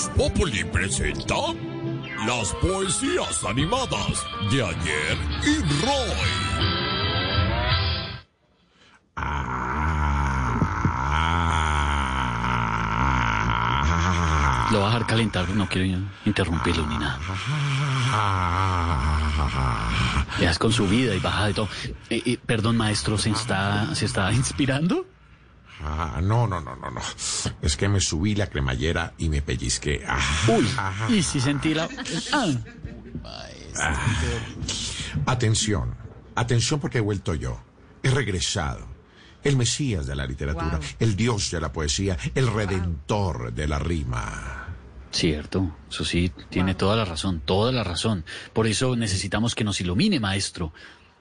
Voz Populi presenta las poesías animadas de ayer y Roy. Lo va a dejar calentar, no quiero interrumpirlo ni nada. Ya es con su vida y baja de todo. Eh, eh, perdón, maestro, ¿se está, ¿se está inspirando? Ah, no, no, no, no, no. Es que me subí la cremallera y me pellizqué. Ah, Uy, y si sentí la... Ah, Atención, atención porque he vuelto yo. He regresado. El Mesías de la literatura, el Dios de la poesía, el Redentor de la rima. cierto, eso sí, tiene toda la razón, toda la razón. Por eso necesitamos que nos ilumine, maestro.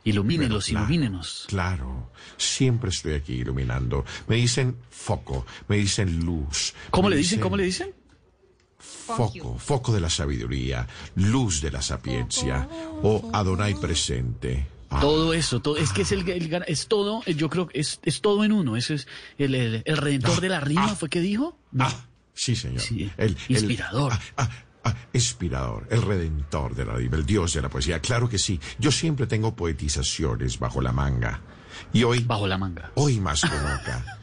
Ilumínelos, claro, ilumínenos. Claro, siempre estoy aquí iluminando. Me dicen foco, me dicen luz. ¿Cómo le dicen? ¿Cómo le dicen? Foco, foco de la sabiduría, luz de la sapiencia, o Adonai presente. Ah, Todo eso, todo, es que es el, el es todo, yo creo que es, es todo en uno. Ese es el, el, el redentor de la rima, ¿fue que dijo? No. ah, sí, señor. Sí, El, el- inspirador. ah, ah, ah, inspirador, el redentor de la el dios de la poesía. Claro que sí. Yo siempre tengo poetizaciones bajo la manga. Y hoy, Bajo la manga. hoy más que nunca,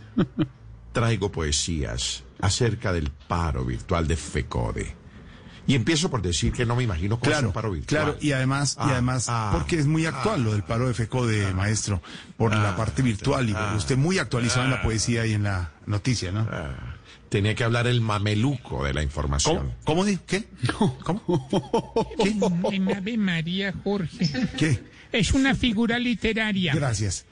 traigo poesías acerca del paro virtual de FECODE. Y empiezo por decir que no me imagino cómo es Claro, un paro virtual. claro, y además, y Ah, además, ah, porque es muy actual lo del paro de FECO de maestro, por la parte virtual y porque usted muy actualizado en la poesía y en la noticia, ¿no? Tenía que hablar el mameluco de la información. ¿Cómo? ¿Cómo di- ¿Qué? ¿Cómo? ¿Qué? En Ave María, Jorge. ¿Qué? Es una figura literaria. Gracias,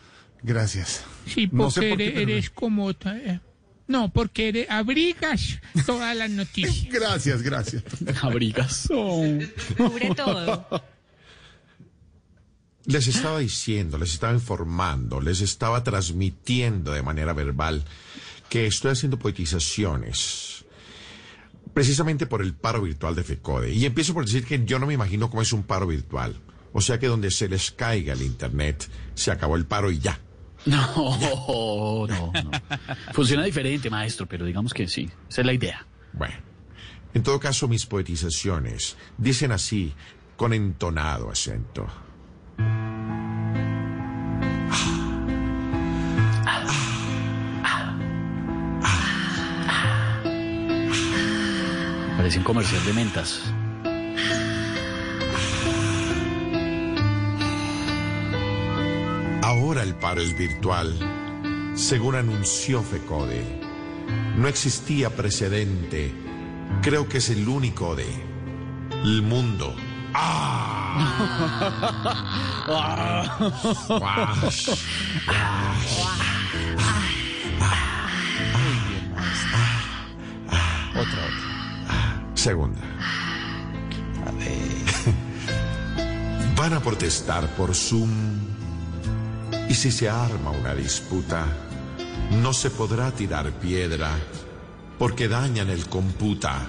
gracias. Sí, No porque sé por qué, eres, pero- como... eh, No, porque eres, abrigas todas las noticias. Gracias, gracias. Abrigas. Cubre todo. Les estaba diciendo, les estaba informando, les estaba transmitiendo de manera verbal que estoy haciendo poetizaciones precisamente por el paro virtual de FECODE. Y empiezo por decir que yo no me imagino cómo es un paro virtual. O sea que donde se les caiga el Internet, se acabó el paro y ya. No, no, no. Funciona diferente, maestro, pero digamos que sí. Esa es la idea. Bueno, en todo caso mis poetizaciones dicen así, con entonado acento. Parece un comercial de mentas. Ahora el paro es virtual, según anunció FECODE. No existía precedente. Creo que es el único de el mundo. Otra, Segunda. Van a protestar por Zoom. Y si se arma una disputa, no se podrá tirar piedra porque dañan el computa.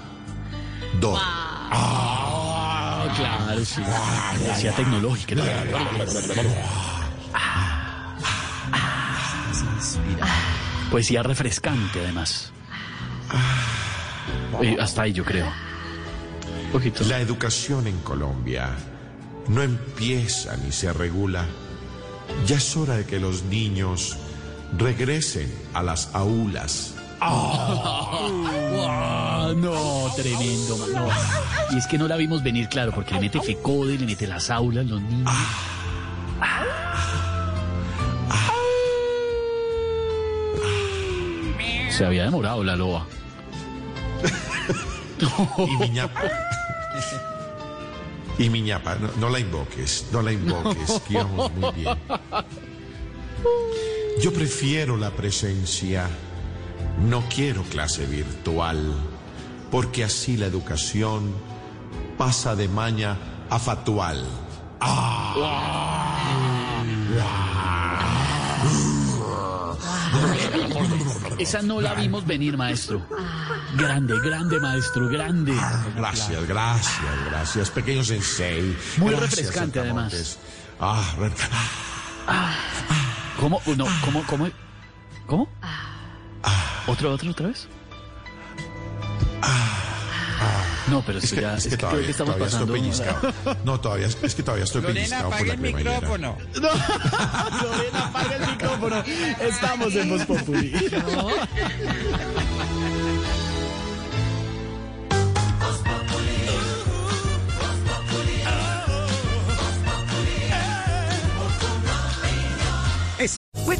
Do. Ah, claro, sí. Poesía tecnológica. Poesía refrescante, además. Eh, hasta ahí, yo creo. Poquito. La educación en Colombia no empieza ni se regula. Ya es hora de que los niños regresen a las aulas. Ah, no, tremendo, no. Y es que no la vimos venir, claro, porque le mete FECODE, le mete las aulas, los niños. Se había demorado la loba. Y mi ñapa. Y mi ñapa, no, no la invoques, no la invoques, que íbamos muy bien. Yo prefiero la presencia No quiero clase virtual, porque así la educación pasa de maña a fatual. Esa no la vimos venir, maestro. Grande, grande, maestro, grande. Gracias, gracias, gracias, pequeño sensei. Muy Gracias, refrescante, Saltamontes. Ah, re- ¿Cómo? No, ¿cómo? ¿Cómo? ¿Cómo? ¿Otra, otra, otra vez? No, pero es si que, ya, es que creo todavía, que estamos todavía estoy pellizcado. No, todavía, es que todavía estoy Lorena, pellizcado por la el cremallera. micrófono. Lorena, apaga el micrófono. Estamos en Voz Populi.